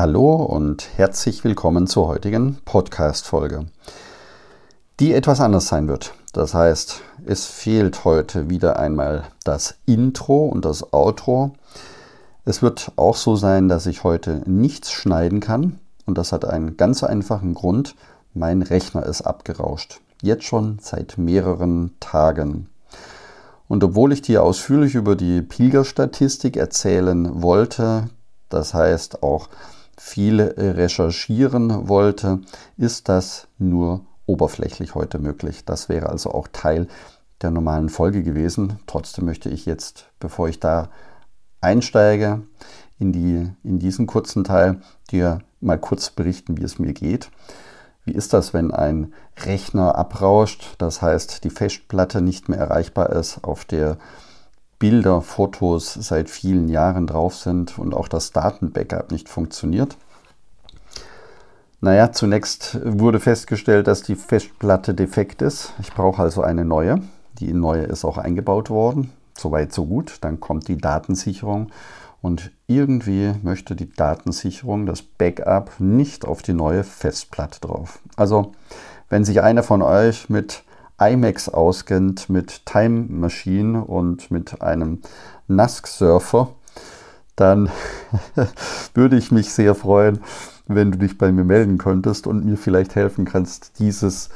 Hallo und herzlich willkommen zur heutigen Podcast-Folge, die etwas anders sein wird. Das heißt, es fehlt heute wieder einmal das Intro und das Outro. Es wird auch so sein, dass ich heute nichts schneiden kann und das hat einen ganz einfachen Grund. Mein Rechner ist abgerauscht. Jetzt schon seit mehreren Tagen. Und obwohl ich dir ausführlich über die Pilgerstatistik erzählen wollte, das heißt auch viel recherchieren wollte, ist das nur oberflächlich heute möglich. Das wäre also auch Teil der normalen Folge gewesen. Trotzdem möchte ich jetzt, bevor ich da einsteige, in, die, in diesen kurzen Teil dir mal kurz berichten, wie es mir geht. Wie ist das, wenn ein Rechner abrauscht, das heißt die Festplatte nicht mehr erreichbar ist, auf der Bilder, Fotos seit vielen Jahren drauf sind und auch das Datenbackup nicht funktioniert. Naja, zunächst wurde festgestellt, dass die Festplatte defekt ist. Ich brauche also eine neue. Die neue ist auch eingebaut worden. Soweit, so gut. Dann kommt die Datensicherung. Und irgendwie möchte die Datensicherung, das Backup, nicht auf die neue Festplatte drauf. Also, wenn sich einer von euch mit IMAX auskennt mit Time Machine und mit einem NASC-Surfer, dann würde ich mich sehr freuen, wenn du dich bei mir melden könntest und mir vielleicht helfen kannst, dieses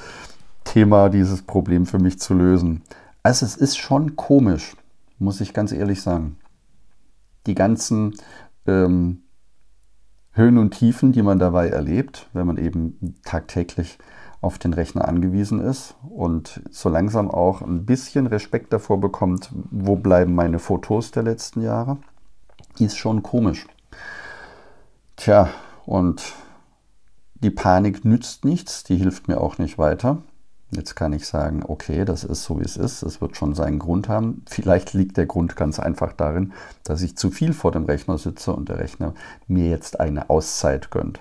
Thema, dieses Problem für mich zu lösen. Also es ist schon komisch, muss ich ganz ehrlich sagen. Die ganzen ähm, Höhen und Tiefen, die man dabei erlebt, wenn man eben tagtäglich auf den Rechner angewiesen ist und so langsam auch ein bisschen Respekt davor bekommt, wo bleiben meine Fotos der letzten Jahre, ist schon komisch. Tja, und die Panik nützt nichts, die hilft mir auch nicht weiter. Jetzt kann ich sagen, okay, das ist so, wie es ist. Es wird schon seinen Grund haben. Vielleicht liegt der Grund ganz einfach darin, dass ich zu viel vor dem Rechner sitze und der Rechner mir jetzt eine Auszeit gönnt.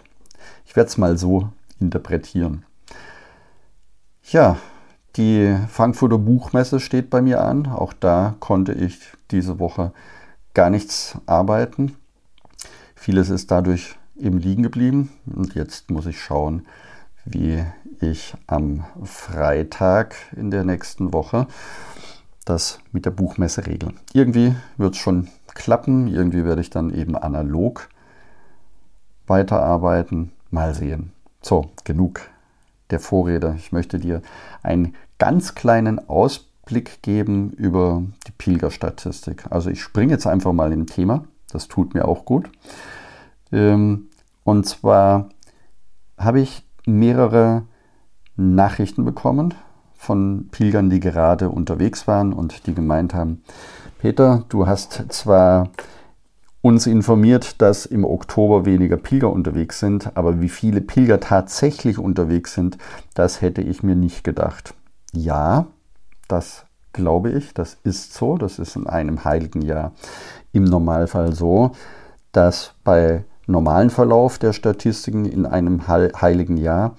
Ich werde es mal so interpretieren. Ja, die Frankfurter Buchmesse steht bei mir an. Auch da konnte ich diese Woche gar nichts arbeiten. Vieles ist dadurch eben liegen geblieben. Und jetzt muss ich schauen, wie ich am Freitag in der nächsten Woche das mit der Buchmesse regle. Irgendwie wird es schon klappen. Irgendwie werde ich dann eben analog weiterarbeiten. Mal sehen. So, genug der Vorrede. Ich möchte dir einen ganz kleinen Ausblick geben über die Pilgerstatistik. Also ich springe jetzt einfach mal im Thema. Das tut mir auch gut. Ähm, und zwar habe ich mehrere Nachrichten bekommen von Pilgern, die gerade unterwegs waren und die gemeint haben, Peter, du hast zwar uns informiert, dass im Oktober weniger Pilger unterwegs sind, aber wie viele Pilger tatsächlich unterwegs sind, das hätte ich mir nicht gedacht. Ja, das glaube ich, das ist so, das ist in einem heiligen Jahr im Normalfall so, dass bei normalen Verlauf der Statistiken in einem heiligen Jahr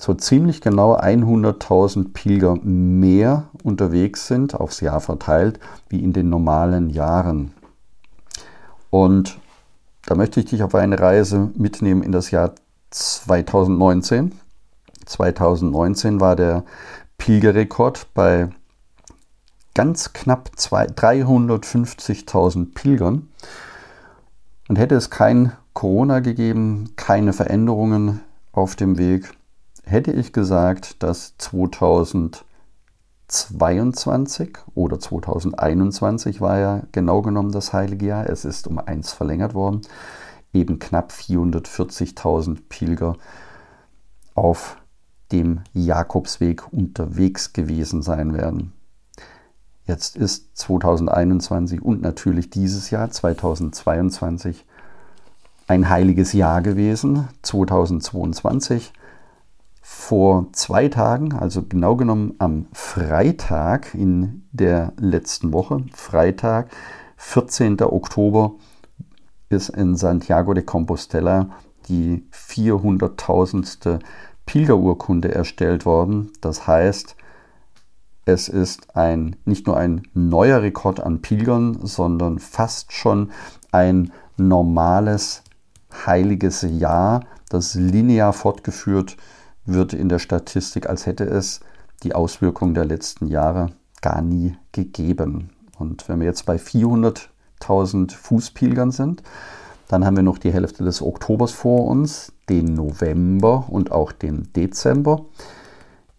so ziemlich genau 100.000 Pilger mehr unterwegs sind, aufs Jahr verteilt, wie in den normalen Jahren. Und da möchte ich dich auf eine Reise mitnehmen in das Jahr 2019. 2019 war der Pilgerrekord bei ganz knapp 350.000 Pilgern. Und hätte es kein Corona gegeben, keine Veränderungen auf dem Weg, hätte ich gesagt, dass 2020 2022 oder 2021 war ja genau genommen das heilige Jahr. Es ist um eins verlängert worden. Eben knapp 440.000 Pilger auf dem Jakobsweg unterwegs gewesen sein werden. Jetzt ist 2021 und natürlich dieses Jahr 2022 ein heiliges Jahr gewesen. 2022 vor zwei Tagen, also genau genommen am Freitag in der letzten Woche, Freitag, 14. Oktober, ist in Santiago de Compostela die 400.000. Pilgerurkunde erstellt worden. Das heißt, es ist ein, nicht nur ein neuer Rekord an Pilgern, sondern fast schon ein normales heiliges Jahr, das linear fortgeführt wird in der Statistik, als hätte es die Auswirkungen der letzten Jahre gar nie gegeben. Und wenn wir jetzt bei 400.000 Fußpilgern sind, dann haben wir noch die Hälfte des Oktobers vor uns, den November und auch den Dezember.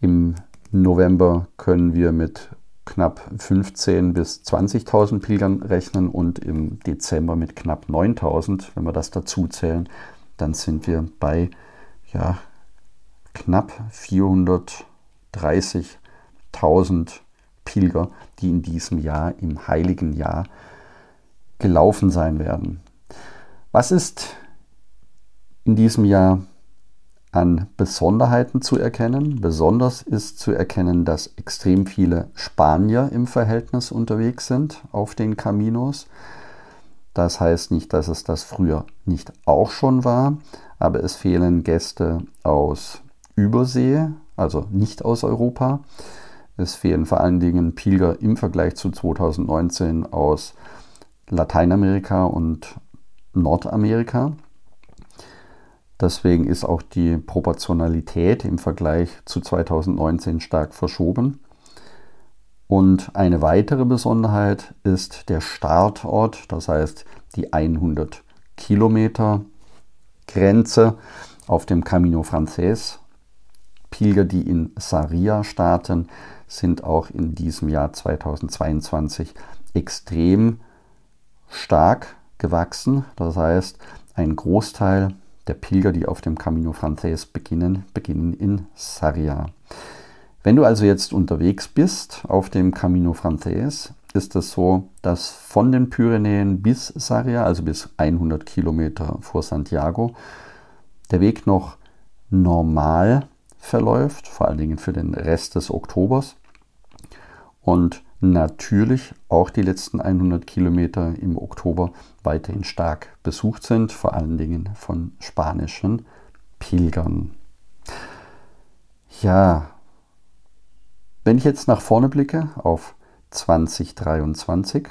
Im November können wir mit knapp 15.000 bis 20.000 Pilgern rechnen und im Dezember mit knapp 9.000. Wenn wir das dazu zählen, dann sind wir bei ja, knapp 430.000 Pilger, die in diesem Jahr, im heiligen Jahr, gelaufen sein werden. Was ist in diesem Jahr an Besonderheiten zu erkennen? Besonders ist zu erkennen, dass extrem viele Spanier im Verhältnis unterwegs sind auf den Caminos. Das heißt nicht, dass es das früher nicht auch schon war, aber es fehlen Gäste aus Übersee, also nicht aus Europa. Es fehlen vor allen Dingen Pilger im Vergleich zu 2019 aus Lateinamerika und Nordamerika. Deswegen ist auch die Proportionalität im Vergleich zu 2019 stark verschoben. Und eine weitere Besonderheit ist der Startort, das heißt die 100 Kilometer Grenze auf dem Camino Frances. Pilger, die in Saria starten, sind auch in diesem Jahr 2022 extrem stark gewachsen. Das heißt, ein Großteil der Pilger, die auf dem Camino Frances beginnen, beginnen in Sarria. Wenn du also jetzt unterwegs bist auf dem Camino Frances, ist es so, dass von den Pyrenäen bis Sarria, also bis 100 Kilometer vor Santiago, der Weg noch normal verläuft, vor allen Dingen für den Rest des Oktobers. Und natürlich auch die letzten 100 Kilometer im Oktober weiterhin stark besucht sind, vor allen Dingen von spanischen Pilgern. Ja, wenn ich jetzt nach vorne blicke auf 2023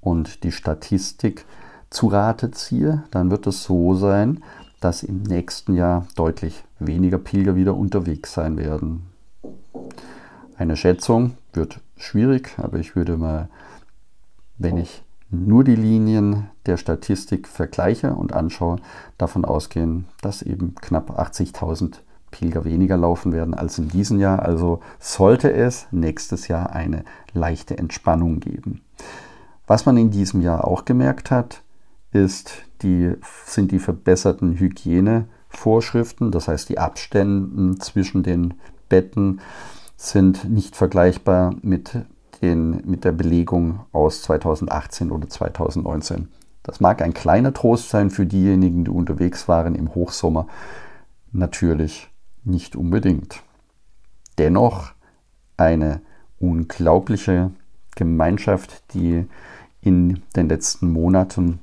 und die Statistik zu Rate ziehe, dann wird es so sein, dass im nächsten Jahr deutlich weniger Pilger wieder unterwegs sein werden. Eine Schätzung wird schwierig, aber ich würde mal, wenn ich nur die Linien der Statistik vergleiche und anschaue, davon ausgehen, dass eben knapp 80.000 Pilger weniger laufen werden als in diesem Jahr. Also sollte es nächstes Jahr eine leichte Entspannung geben. Was man in diesem Jahr auch gemerkt hat, ist die, sind die verbesserten Hygienevorschriften, das heißt die Abstände zwischen den Betten sind nicht vergleichbar mit, den, mit der Belegung aus 2018 oder 2019. Das mag ein kleiner Trost sein für diejenigen, die unterwegs waren im Hochsommer. Natürlich nicht unbedingt. Dennoch eine unglaubliche Gemeinschaft, die in den letzten Monaten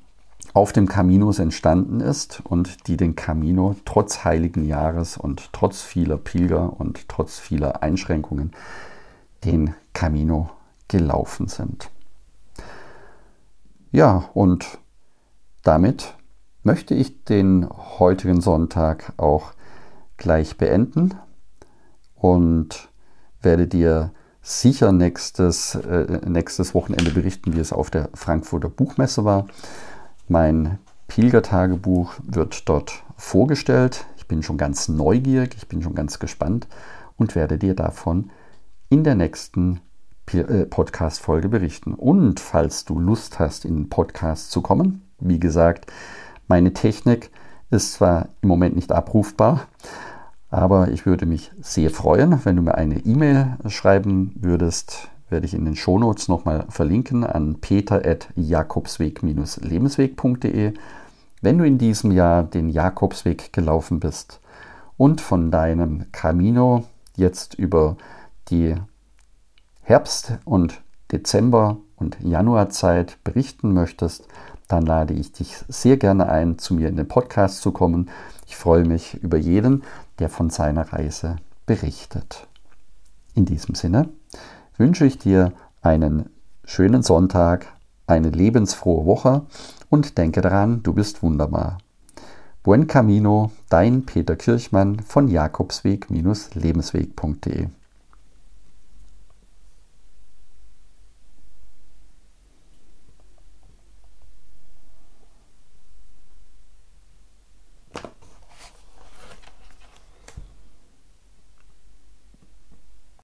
auf dem Caminos entstanden ist und die den Camino trotz heiligen Jahres und trotz vieler Pilger und trotz vieler Einschränkungen den Camino gelaufen sind. Ja, und damit möchte ich den heutigen Sonntag auch gleich beenden und werde dir sicher nächstes, äh, nächstes Wochenende berichten, wie es auf der Frankfurter Buchmesse war. Mein Pilgertagebuch wird dort vorgestellt. Ich bin schon ganz neugierig, ich bin schon ganz gespannt und werde dir davon in der nächsten äh, Podcast-Folge berichten. Und falls du Lust hast, in den Podcast zu kommen, wie gesagt, meine Technik ist zwar im Moment nicht abrufbar, aber ich würde mich sehr freuen, wenn du mir eine E-Mail schreiben würdest werde ich in den Shownotes nochmal verlinken an peter.jakobsweg-lebensweg.de. Wenn du in diesem Jahr den Jakobsweg gelaufen bist und von deinem Camino jetzt über die Herbst- und Dezember- und Januarzeit berichten möchtest, dann lade ich dich sehr gerne ein, zu mir in den Podcast zu kommen. Ich freue mich über jeden, der von seiner Reise berichtet. In diesem Sinne, wünsche ich dir einen schönen Sonntag, eine lebensfrohe Woche und denke daran, du bist wunderbar. Buen Camino, dein Peter Kirchmann von Jakobsweg-lebensweg.de